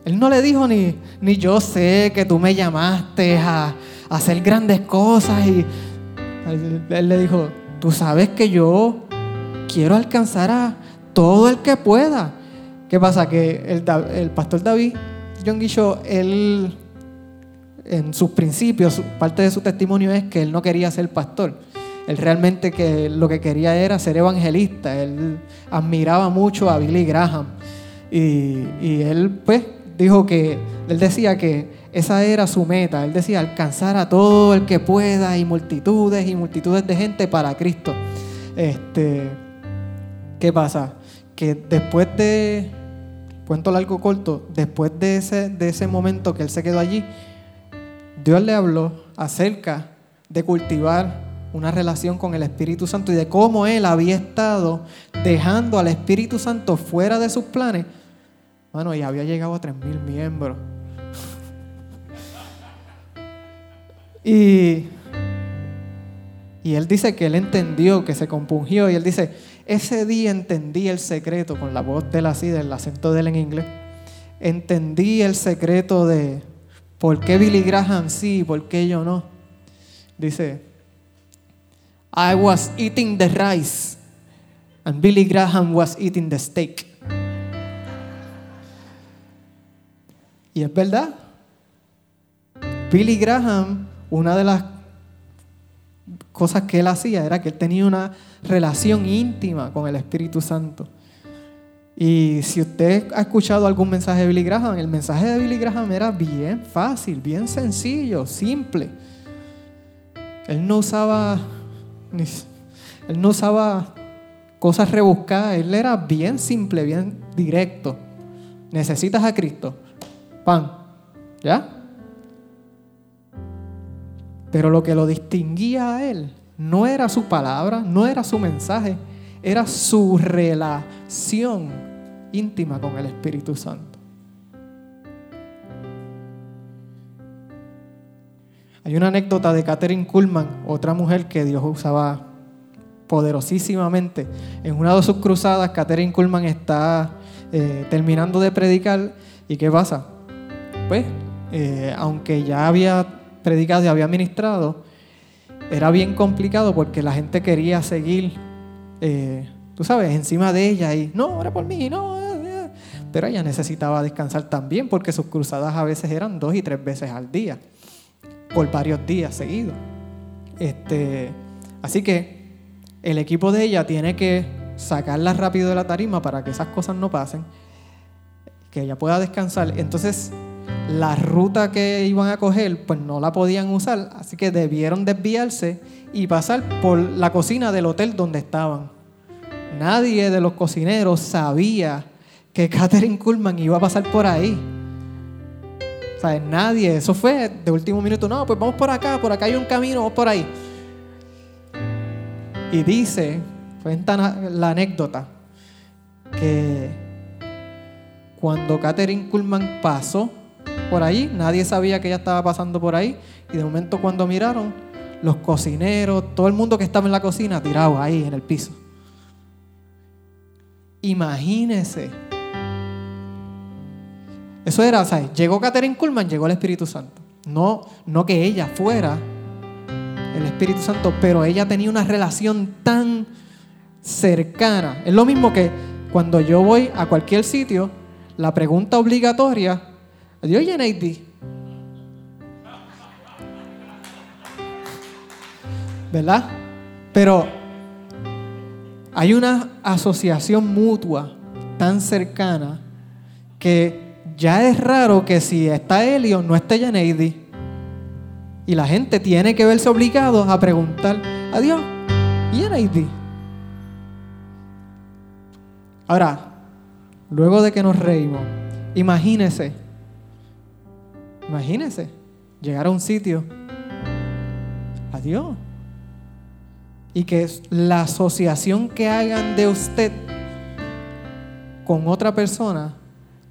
él no le dijo ni, ni yo sé que tú me llamaste a, hacer grandes cosas y él le dijo, tú sabes que yo quiero alcanzar a todo el que pueda. ¿Qué pasa? Que el, pastor David, John Guicho, él en sus principios, parte de su testimonio es que él no quería ser pastor. Él realmente que lo que quería era ser evangelista. Él admiraba mucho a Billy Graham. Y, él pues dijo que, él decía que esa era su meta. Él decía alcanzar a todo el que pueda y multitudes y multitudes de gente para Cristo. Este, ¿Qué pasa? Que después de, cuento largo corto, después de ese, de ese momento que él se quedó allí, Dios le habló acerca de cultivar una relación con el Espíritu Santo y de cómo él había estado dejando al Espíritu Santo fuera de sus planes. Bueno, y había llegado a 3.000 miembros. [LAUGHS] Y, y él dice que él entendió, que se compungió, y él dice, ese día entendí el secreto, con la voz de él así, del acento de él en inglés, entendí el secreto de por qué Billy Graham sí y por qué yo no. Dice, I was eating the rice and Billy Graham was eating the steak. Y es verdad. Billy Graham una de las cosas que él hacía era que él tenía una relación íntima con el Espíritu Santo. Y si usted ha escuchado algún mensaje de Billy Graham, el mensaje de Billy Graham era bien fácil, bien sencillo, simple. Él no usaba, él no usaba cosas rebuscadas, él era bien simple, bien directo. Necesitas a Cristo, pan, ¿ya? Pero lo que lo distinguía a él no era su palabra, no era su mensaje, era su relación íntima con el Espíritu Santo. Hay una anécdota de Catherine Kuhlman, otra mujer que Dios usaba poderosísimamente. En una de sus cruzadas, Catherine Kuhlman está eh, terminando de predicar. ¿Y qué pasa? Pues, eh, aunque ya había predicado y había ministrado, era bien complicado porque la gente quería seguir, eh, tú sabes, encima de ella y no, era por mí, no. Eh, eh". Pero ella necesitaba descansar también porque sus cruzadas a veces eran dos y tres veces al día, por varios días seguidos. Este, así que el equipo de ella tiene que sacarla rápido de la tarima para que esas cosas no pasen, que ella pueda descansar. Entonces, la ruta que iban a coger, pues no la podían usar, así que debieron desviarse y pasar por la cocina del hotel donde estaban. Nadie de los cocineros sabía que Catherine Kuhlman iba a pasar por ahí. Sea, nadie, eso fue de último minuto, no, pues vamos por acá, por acá hay un camino, vamos por ahí. Y dice, cuenta la anécdota, que cuando Catherine Kuhlman pasó por ahí, nadie sabía que ella estaba pasando por ahí. Y de momento cuando miraron, los cocineros, todo el mundo que estaba en la cocina tirado ahí en el piso. Imagínese. Eso era, ¿sabes? Llegó Catherine Kuhlman, llegó el Espíritu Santo. No, no que ella fuera el Espíritu Santo, pero ella tenía una relación tan cercana. Es lo mismo que cuando yo voy a cualquier sitio, la pregunta obligatoria, Dios Yeneidi. ¿Verdad? Pero hay una asociación mutua tan cercana que ya es raro que si está Helio no esté Yaneidi. Y la gente tiene que verse obligado a preguntar a Dios, ¿y Yaneidi? Ahora, luego de que nos reímos, imagínese, imagínese llegar a un sitio, adiós, y que la asociación que hagan de usted con otra persona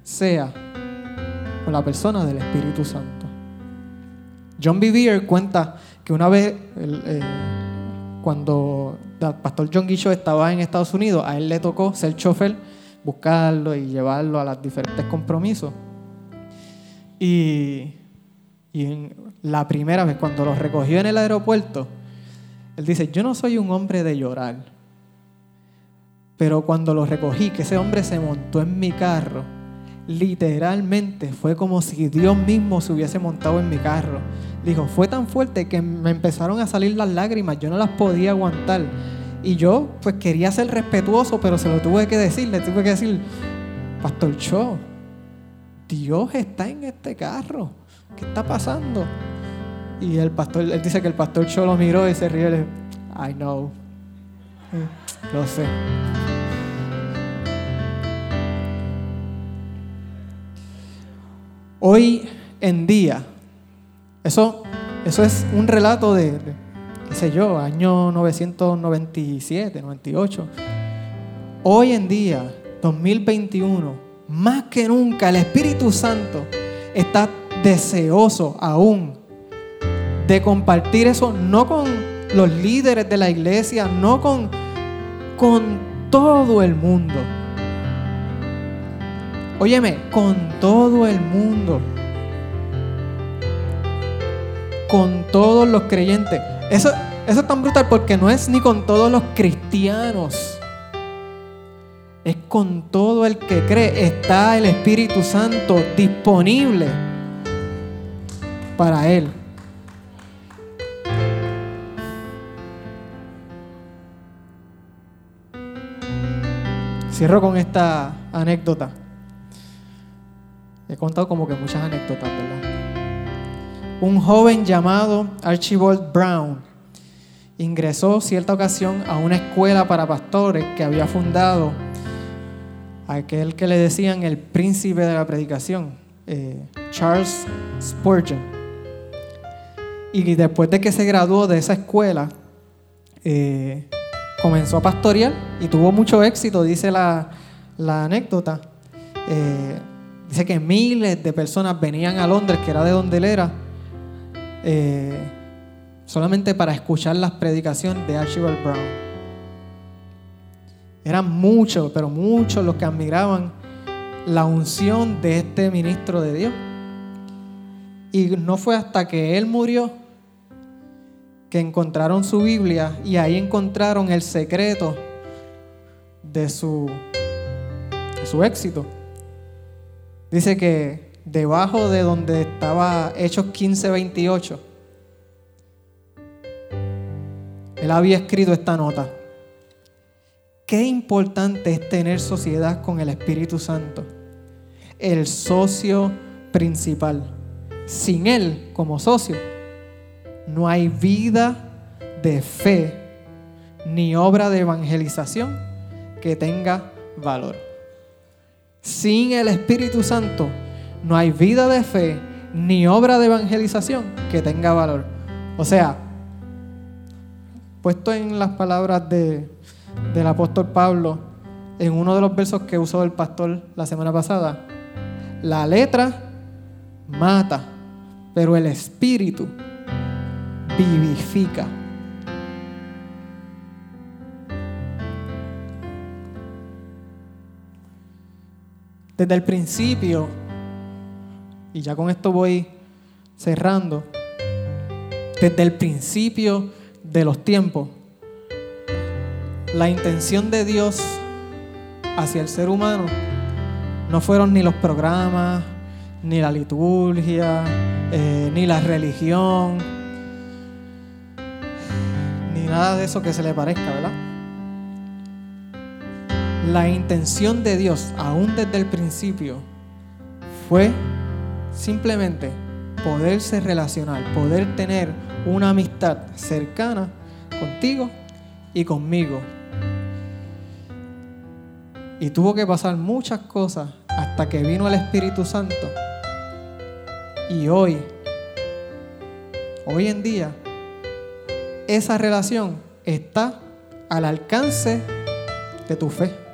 sea con la persona del Espíritu Santo. John Bevere cuenta que una vez, eh, cuando el pastor John Guicho estaba en Estados Unidos, a él le tocó ser chofer, buscarlo y llevarlo a los diferentes compromisos. Y, y la primera vez, cuando lo recogió en el aeropuerto, él dice, yo no soy un hombre de llorar, pero cuando lo recogí, que ese hombre se montó en mi carro, literalmente fue como si Dios mismo se hubiese montado en mi carro. Dijo, fue tan fuerte que me empezaron a salir las lágrimas, yo no las podía aguantar. Y yo pues quería ser respetuoso, pero se lo tuve que decir, le tuve que decir, Pastor Cho, Dios está en este carro, ¿qué está pasando? Y el pastor, él dice que el pastor Cho lo miró y se rió le dijo, I know, lo sé. Hoy en día, eso, eso es un relato de, qué sé yo, año 997, 98. Hoy en día, 2021, más que nunca, el Espíritu Santo está deseoso aún de compartir eso, no con los líderes de la iglesia, no con, con todo el mundo. Óyeme, con todo el mundo. Con todos los creyentes. Eso, eso es tan brutal porque no es ni con todos los cristianos. Es con todo el que cree. Está el Espíritu Santo disponible para él. Cierro con esta anécdota. He contado como que muchas anécdotas, ¿verdad? Un joven llamado Archibald Brown ingresó cierta ocasión a una escuela para pastores que había fundado aquel que le decían el príncipe de la predicación, eh, Charles Spurgeon. Y después de que se graduó de esa escuela, eh, comenzó a pastorear y tuvo mucho éxito, dice la, anécdota. Eh, dice que miles de personas venían a Londres, que era de donde él era, eh, solamente para escuchar las predicaciones de Archibald Brown. Eran muchos, pero muchos los que admiraban la unción de este ministro de Dios. Y no fue hasta que él murió que encontraron su Biblia y ahí encontraron el secreto de su, su éxito. Dice que debajo de donde estaba Hechos 15:28, él había escrito esta nota. Qué importante es tener sociedad con el Espíritu Santo, el socio principal. Sin Él como socio, no hay vida de fe ni obra de evangelización que tenga valor. Sin el Espíritu Santo no hay vida de fe ni obra de evangelización que tenga valor. O sea, puesto en las palabras de, del apóstol Pablo, en uno de los versos que usó el pastor la semana pasada, la letra mata, pero el espíritu vivifica. Desde el principio, y ya con esto voy cerrando, desde el principio de los tiempos, la intención de Dios hacia el ser humano no fueron ni los programas, ni la liturgia, eh, ni la religión, ni nada de eso que se le parezca, ¿verdad? La intención de Dios, aún desde el principio, fue simplemente poderse relacionar, poder tener una amistad cercana contigo y conmigo. Y tuvo que pasar muchas cosas hasta que vino el Espíritu Santo. Y hoy, hoy en día, esa relación está al alcance de tu fe.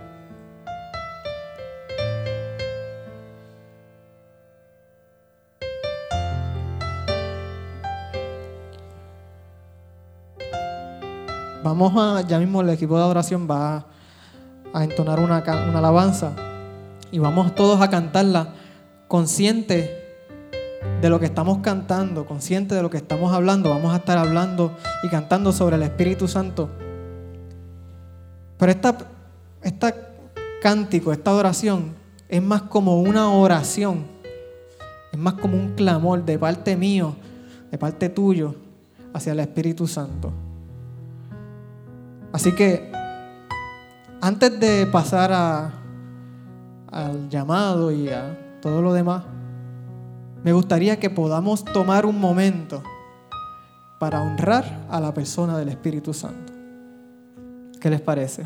Vamos a, ya mismo el equipo de adoración va a, entonar una, alabanza y vamos todos a cantarla consciente de lo que estamos cantando, consciente de lo que estamos hablando. Vamos a estar hablando y cantando sobre el Espíritu Santo. Pero esta, esta cántico, esta adoración, es más como una oración. Es más como un clamor de parte mío, de parte tuyo, hacia el Espíritu Santo. Así que antes de pasar al llamado y a todo lo demás, me gustaría que podamos tomar un momento para honrar a la persona del Espíritu Santo. ¿Qué les parece?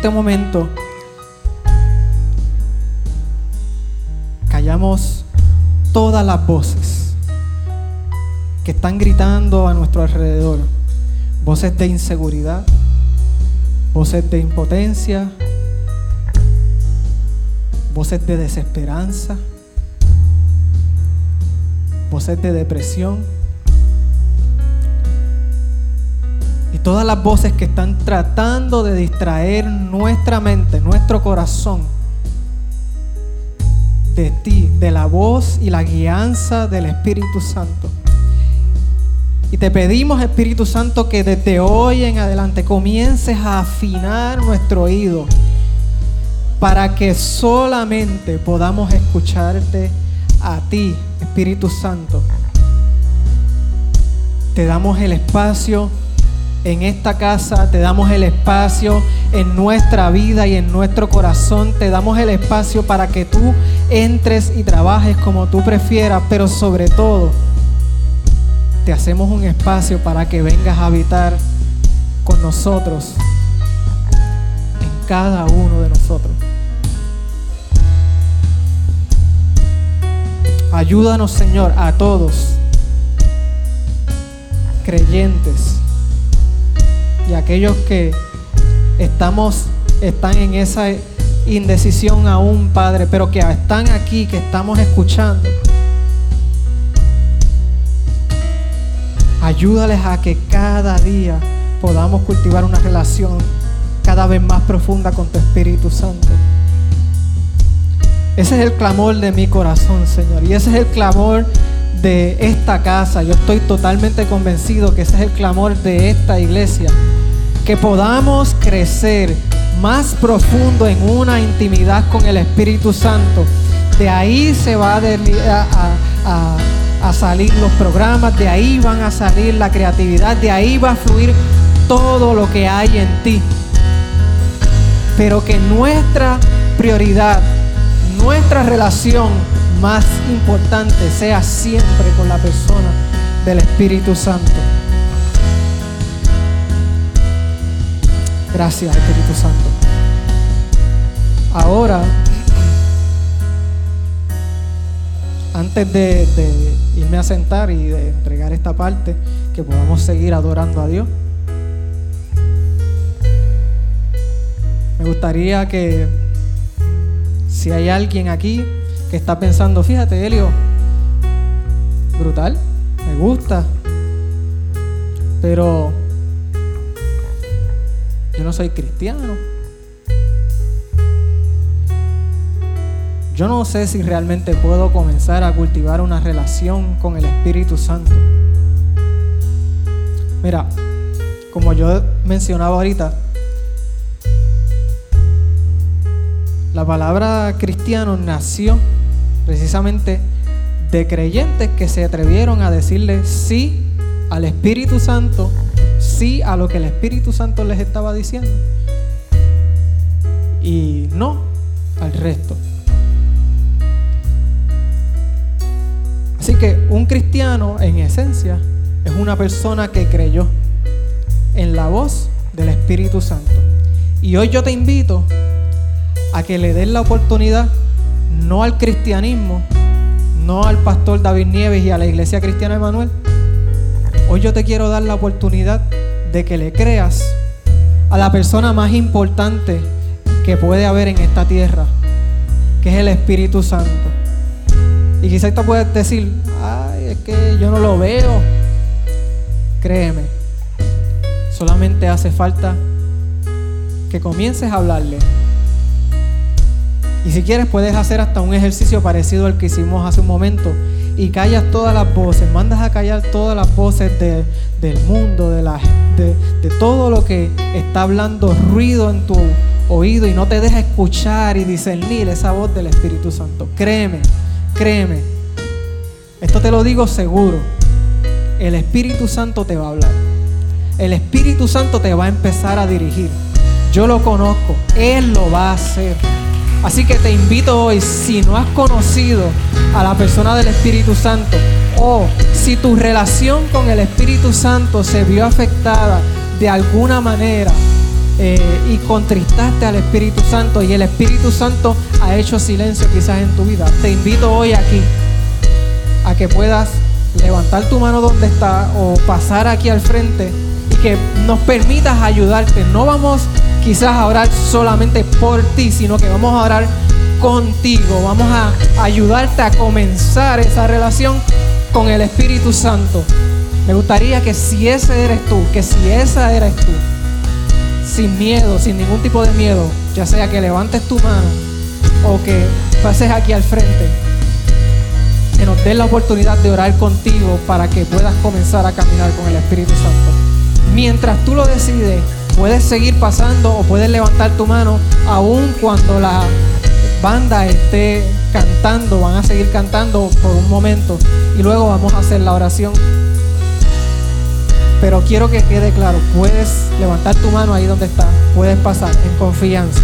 Este momento callamos todas las voces que están gritando a nuestro alrededor. Voces de inseguridad, voces de impotencia, voces de desesperanza, voces de depresión y todas las voces que están tratando de distraer nuestra mente, nuestro corazón de ti, de la voz y la guianza del Espíritu Santo. Y te pedimos, Espíritu Santo, que desde hoy en adelante comiences a afinar nuestro oído para que solamente podamos escucharte a ti, Espíritu Santo. Te damos el espacio en esta casa, te damos el espacio en nuestra vida y en nuestro corazón, te damos el espacio para que tú entres y trabajes como tú prefieras, pero sobre todo te hacemos un espacio para que vengas a habitar con nosotros, en cada uno de nosotros. Ayúdanos, Señor, a todos, creyentes y aquellos que estamos, están en esa indecisión aún, Padre, pero que están aquí, que estamos escuchando. Ayúdales a que cada día podamos cultivar una relación cada vez más profunda con tu Espíritu Santo. Ese es el clamor de mi corazón, Señor. Y ese es el clamor de esta casa. Yo estoy totalmente convencido que ese es el clamor de esta iglesia. Que podamos crecer más profundo en una intimidad con el Espíritu Santo. De ahí se va a, a salir los programas, de ahí van a salir la creatividad, de ahí va a fluir todo lo que hay en ti. Pero que nuestra prioridad, nuestra relación más importante sea siempre con la persona del Espíritu Santo. Gracias Espíritu Santo. Ahora, antes de, irme a sentar y de entregar esta parte, que podamos seguir adorando a Dios, me gustaría que si hay alguien aquí que está pensando, fíjate, Helio, brutal, me gusta, pero yo no soy cristiano. Yo no sé si realmente puedo comenzar a cultivar una relación con el Espíritu Santo. Mira, como yo mencionaba ahorita, la palabra cristiano nació precisamente de creyentes que se atrevieron a decirle sí al Espíritu Santo, sí a lo que el Espíritu Santo les estaba diciendo y no al resto. Así que un cristiano en esencia es una persona que creyó en la voz del Espíritu Santo. Y hoy yo te invito a que le des la oportunidad no al cristianismo, no al pastor David Nieves y a la iglesia cristiana Emanuel. Hoy yo te quiero dar la oportunidad de que le creas a la persona más importante que puede haber en esta tierra, que es el Espíritu Santo. Y quizás te puedes decir, ay, es que yo no lo veo. Créeme, solamente hace falta que comiences a hablarle y si quieres puedes hacer hasta un ejercicio parecido al que hicimos hace un momento y callas todas las voces, mandas a callar todas las voces del mundo, de, la, de, todo lo que está hablando ruido en tu oído y no te deja escuchar y discernir esa voz del Espíritu Santo. Créeme, créeme. Esto te lo digo seguro. El Espíritu Santo te va a hablar. El Espíritu Santo te va a empezar a dirigir. Yo lo conozco. Él lo va a hacer. Así que te invito hoy, si no has conocido a la persona del Espíritu Santo o si tu relación con el Espíritu Santo se vio afectada de alguna manera eh, y contristaste al Espíritu Santo y el Espíritu Santo ha hecho silencio quizás en tu vida, te invito hoy aquí a que puedas levantar tu mano donde está o pasar aquí al frente y que nos permitas ayudarte. No vamos quizás orar solamente por ti, sino que vamos a orar contigo. Vamos a ayudarte a comenzar esa relación con el Espíritu Santo. Me gustaría que si ese eres tú, que si esa eres tú, sin miedo, sin ningún tipo de miedo, ya sea que levantes tu mano o que pases aquí al frente, que nos des la oportunidad de orar contigo para que puedas comenzar a caminar con el Espíritu Santo. Mientras tú lo decides, puedes seguir pasando o puedes levantar tu mano aún cuando la banda esté cantando, van a seguir cantando por un momento y luego vamos a hacer la oración pero quiero que quede claro, puedes levantar tu mano ahí donde está, puedes pasar en confianza.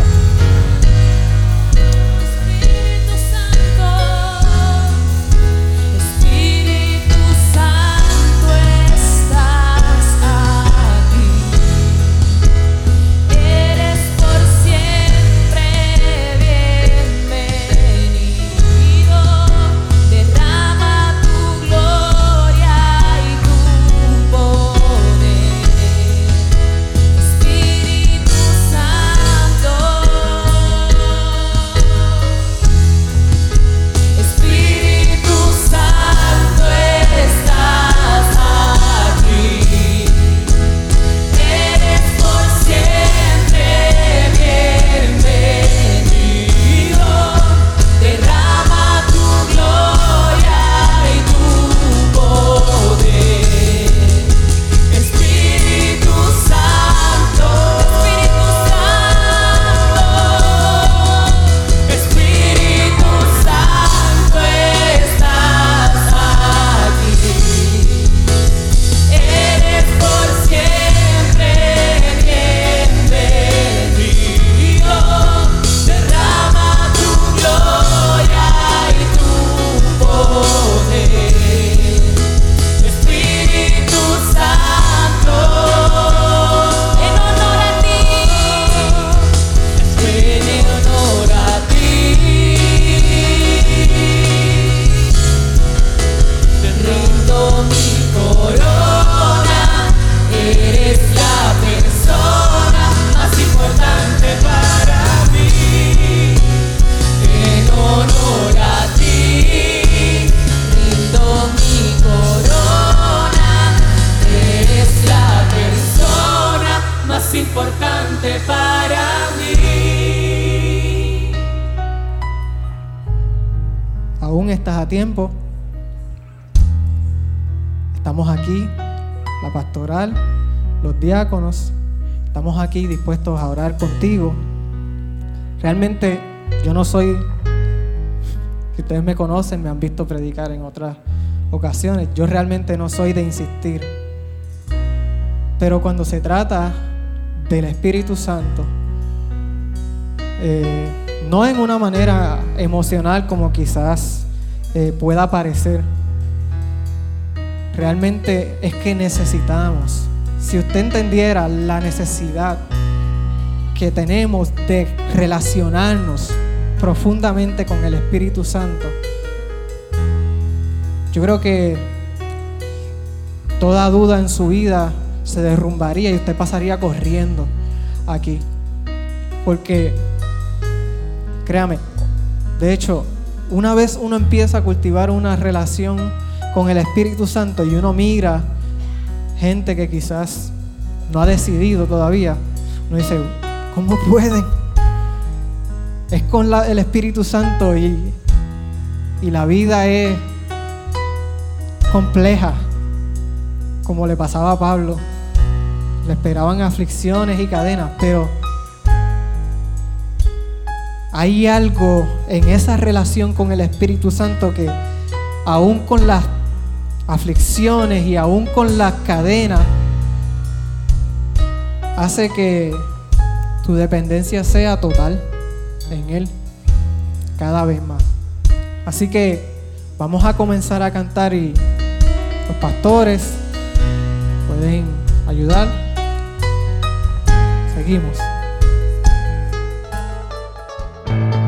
Diáconos, estamos aquí dispuestos a orar contigo. Realmente yo no soy, si ustedes me conocen, me han visto predicar en otras ocasiones, yo realmente no soy de insistir. Pero cuando se trata del Espíritu Santo, eh, no en una manera emocional como quizás eh, pueda parecer. Realmente es que necesitamos. Si usted entendiera la necesidad que tenemos de relacionarnos profundamente con el Espíritu Santo, yo creo que toda duda en su vida se derrumbaría y usted pasaría corriendo aquí. Porque, créame, de hecho, una vez uno empieza a cultivar una relación con el Espíritu Santo y uno mira gente que quizás no ha decidido todavía, uno dice, ¿cómo pueden? Es con el Espíritu Santo y, y la vida es compleja, como le pasaba a Pablo. Le esperaban aflicciones y cadenas, pero hay algo en esa relación con el Espíritu Santo que aún con las aflicciones y aún con las cadenas, hace que tu dependencia sea total en Él. cada vez más. Así que vamos a comenzar a cantar y los pastores pueden ayudar. Seguimos.